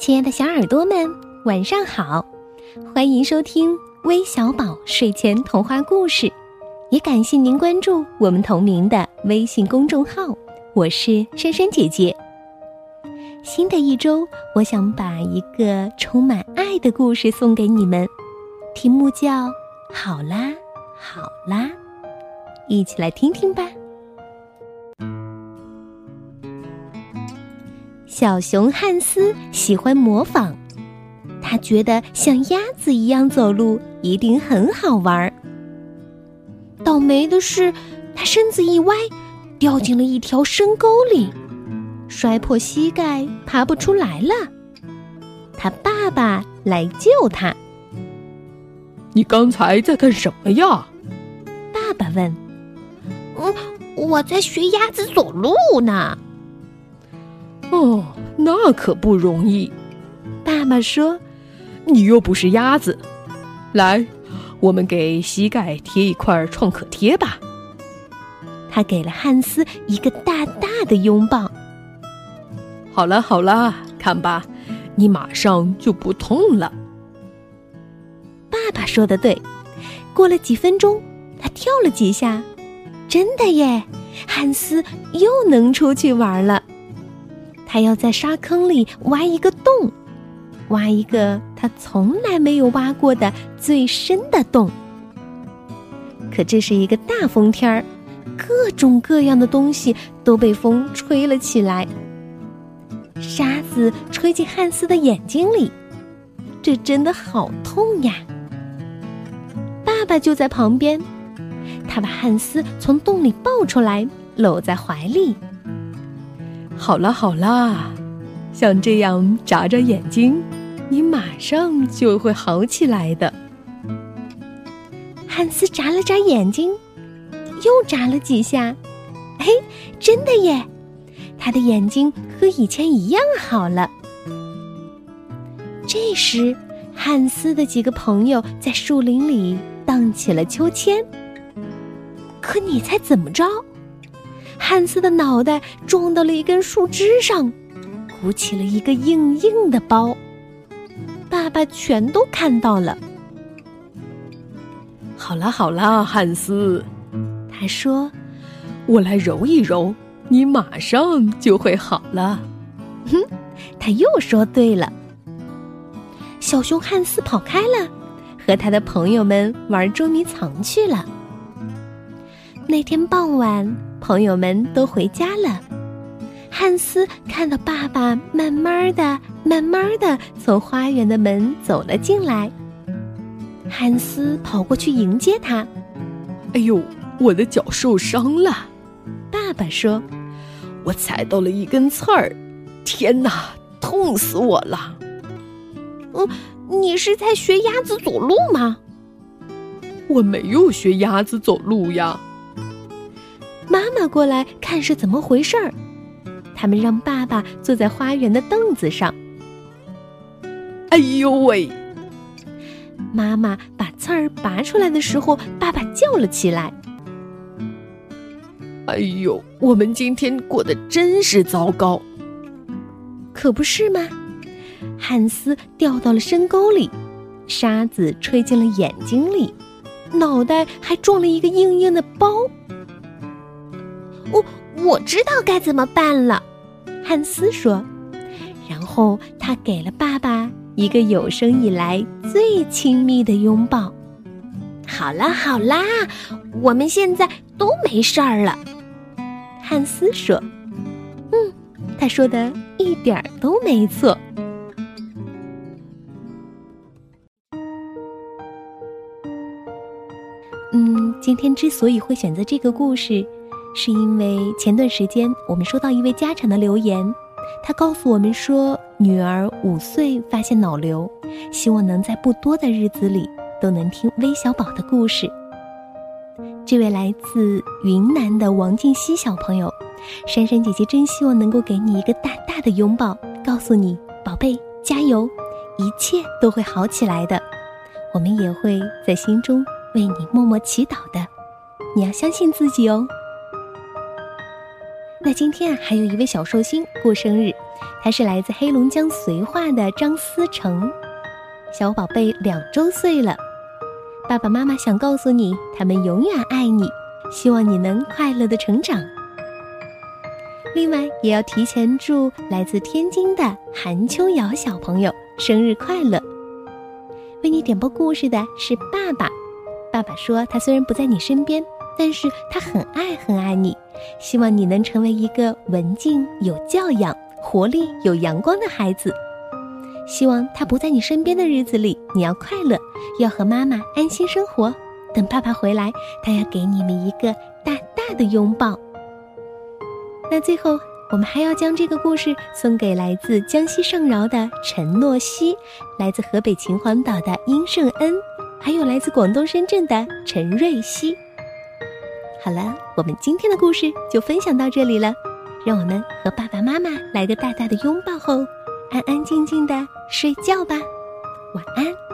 亲爱的小耳朵们，晚上好！欢迎收听微小宝睡前童话故事，也感谢您关注我们同名的微信公众号。我是珊珊姐姐。新的一周，我想把一个充满爱的故事送给你们，题目叫《好啦，好啦》，一起来听听吧。小熊汉斯喜欢模仿，他觉得像鸭子一样走路一定很好玩儿。倒霉的是，他身子一歪，掉进了一条深沟里，摔破膝盖，爬不出来了。他爸爸来救他。你刚才在干什么呀？爸爸问。嗯，我在学鸭子走路呢。哦，那可不容易。爸爸说：“你又不是鸭子，来，我们给膝盖贴一块创可贴吧。”他给了汉斯一个大大的拥抱。好了好了，看吧，你马上就不痛了。爸爸说的对，过了几分钟，他跳了几下，真的耶，汉斯又能出去玩了。他要在沙坑里挖一个洞，挖一个他从来没有挖过的最深的洞。可这是一个大风天儿，各种各样的东西都被风吹了起来。沙子吹进汉斯的眼睛里，这真的好痛呀！爸爸就在旁边，他把汉斯从洞里抱出来，搂在怀里。好了好啦，像这样眨眨眼睛，你马上就会好起来的。汉斯眨了眨眼睛，又眨了几下，嘿，真的耶！他的眼睛和以前一样好了。这时，汉斯的几个朋友在树林里荡起了秋千。可你猜怎么着？汉斯的脑袋撞到了一根树枝上，鼓起了一个硬硬的包。爸爸全都看到了。好啦好啦，汉斯，他说：“我来揉一揉，你马上就会好了。”哼，他又说对了。小熊汉斯跑开了，和他的朋友们玩捉迷藏去了。那天傍晚。朋友们都回家了，汉斯看到爸爸慢慢的、慢慢的从花园的门走了进来。汉斯跑过去迎接他。“哎呦，我的脚受伤了。”爸爸说，“我踩到了一根刺儿，天哪，痛死我了。”“嗯，你是在学鸭子走路吗？”“我没有学鸭子走路呀。”妈妈过来看是怎么回事儿，他们让爸爸坐在花园的凳子上。哎呦喂！妈妈把刺儿拔出来的时候，爸爸叫了起来。哎呦，我们今天过得真是糟糕，可不是吗？汉斯掉到了深沟里，沙子吹进了眼睛里，脑袋还撞了一个硬硬的包。我我知道该怎么办了，汉斯说。然后他给了爸爸一个有生以来最亲密的拥抱。好啦好啦，我们现在都没事儿了，汉斯说。嗯，他说的一点儿都没错。嗯，今天之所以会选择这个故事。是因为前段时间我们收到一位家长的留言，他告诉我们说女儿五岁发现脑瘤，希望能在不多的日子里都能听微小宝的故事。这位来自云南的王静熙小朋友，珊珊姐姐真希望能够给你一个大大的拥抱，告诉你宝贝加油，一切都会好起来的。我们也会在心中为你默默祈祷的，你要相信自己哦。那今天啊，还有一位小寿星过生日，他是来自黑龙江绥化的张思成，小宝贝两周岁了。爸爸妈妈想告诉你，他们永远爱你，希望你能快乐的成长。另外，也要提前祝来自天津的韩秋瑶小朋友生日快乐。为你点播故事的是爸爸，爸爸说他虽然不在你身边，但是他很爱很爱你，希望你能成为一个文静、有教养、活力、有阳光的孩子。希望他不在你身边的日子里，你要快乐，要和妈妈安心生活。等爸爸回来，他要给你们一个大大的拥抱。那最后，我们还要将这个故事送给来自江西上饶的陈诺西，来自河北秦皇岛的殷胜恩，还有来自广东深圳的陈瑞希。好了，我们今天的故事就分享到这里了，让我们和爸爸妈妈来个大大的拥抱后，安安静静的睡觉吧，晚安。